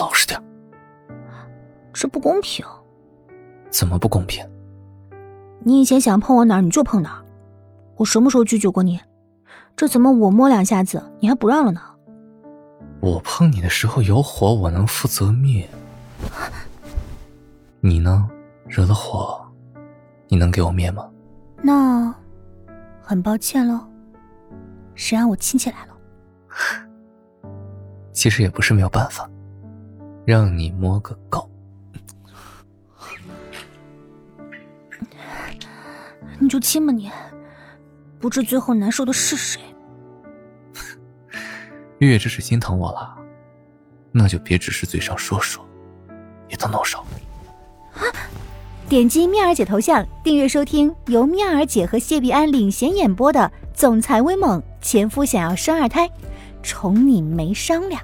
老实点。这不公平。怎么不公平？你以前想碰我哪儿你就碰哪儿，我什么时候拒绝过你？这怎么我摸两下子你还不让了呢？我碰你的时候有火，我能负责灭。你呢？惹了火，你能给我灭吗？那很抱歉喽，谁让我亲戚来了？其实也不是没有办法，让你摸个够。你就亲吧你，不知最后难受的是谁。月月这是心疼我了，那就别只是嘴上说说，也动动手。点击妙儿姐头像，订阅收听由妙儿姐和谢必安领衔演播的《总裁威猛前夫想要生二胎》，宠你没商量。